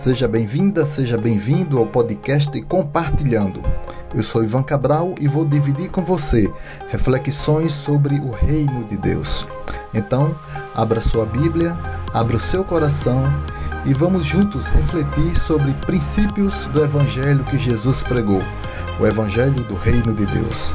Seja bem-vinda, seja bem-vindo ao podcast Compartilhando. Eu sou Ivan Cabral e vou dividir com você reflexões sobre o reino de Deus. Então, abra sua Bíblia, abra o seu coração e vamos juntos refletir sobre princípios do evangelho que Jesus pregou, o evangelho do reino de Deus.